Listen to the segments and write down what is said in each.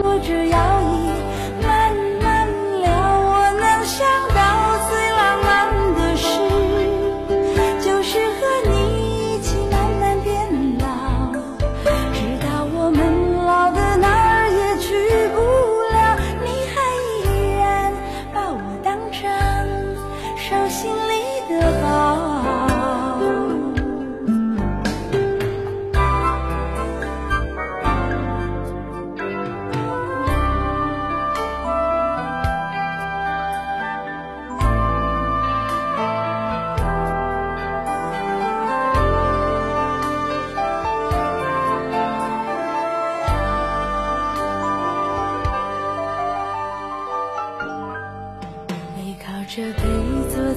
我只要你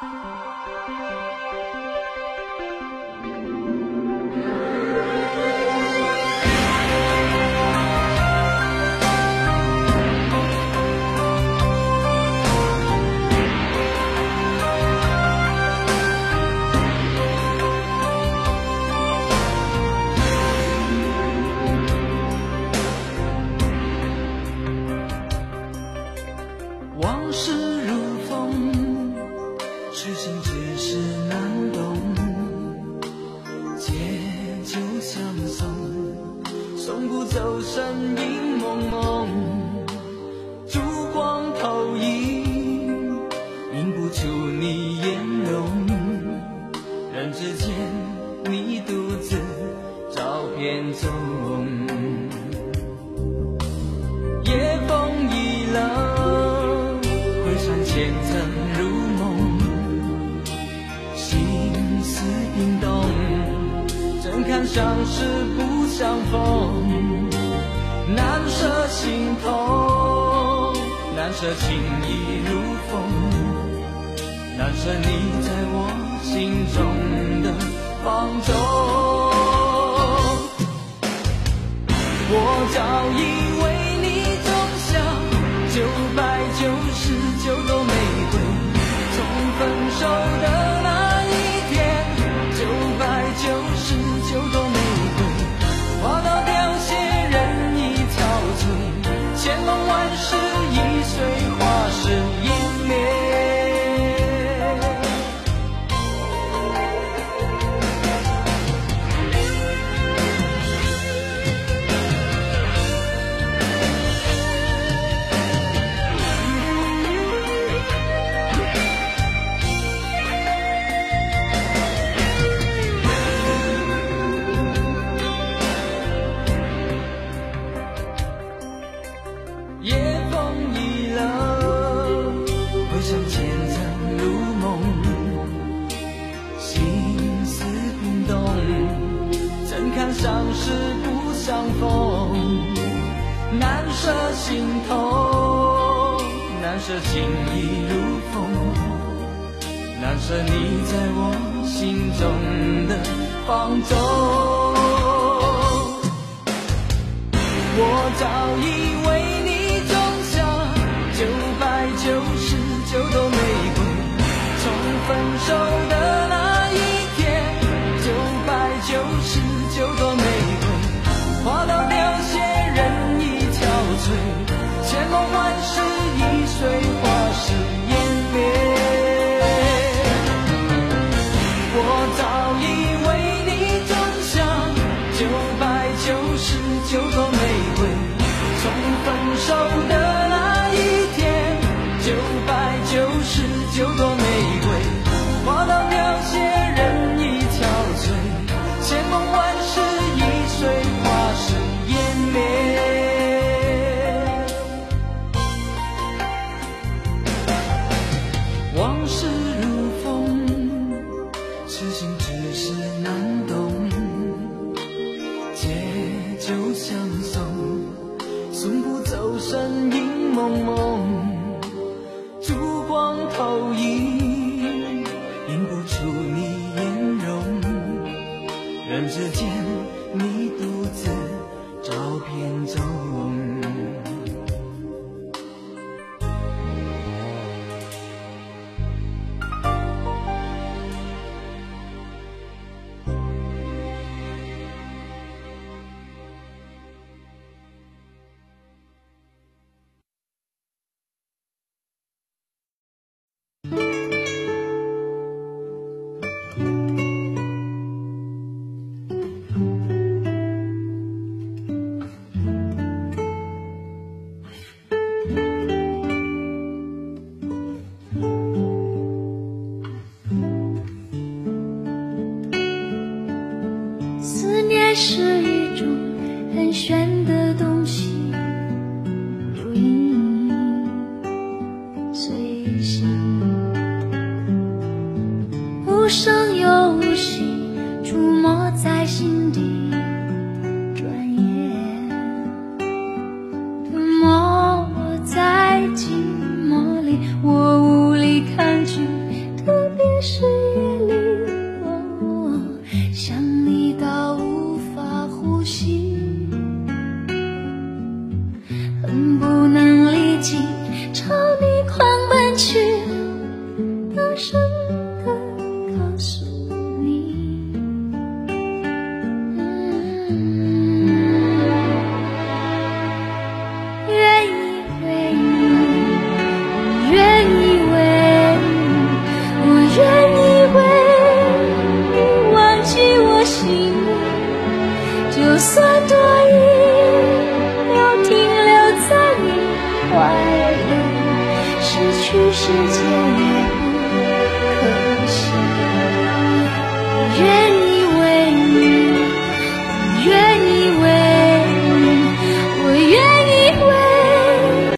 Música 身影蒙蒙，烛光投影，映不出你颜容。人只见你独自照片中，夜风已冷，回想前尘如梦，心似冰冻，怎堪相识不相逢。心头难舍情已如风难舍你在我心中的放纵我早已为你种下九百九十九朵玫瑰从分手难舍情意如风，难舍你在我心中的放纵。don't 身影蒙蒙，烛光投影，映不出你颜容。人世间，你独自，照片中。是一种很玄的东西，如影随形，无声又无息，触摸在心底。世界。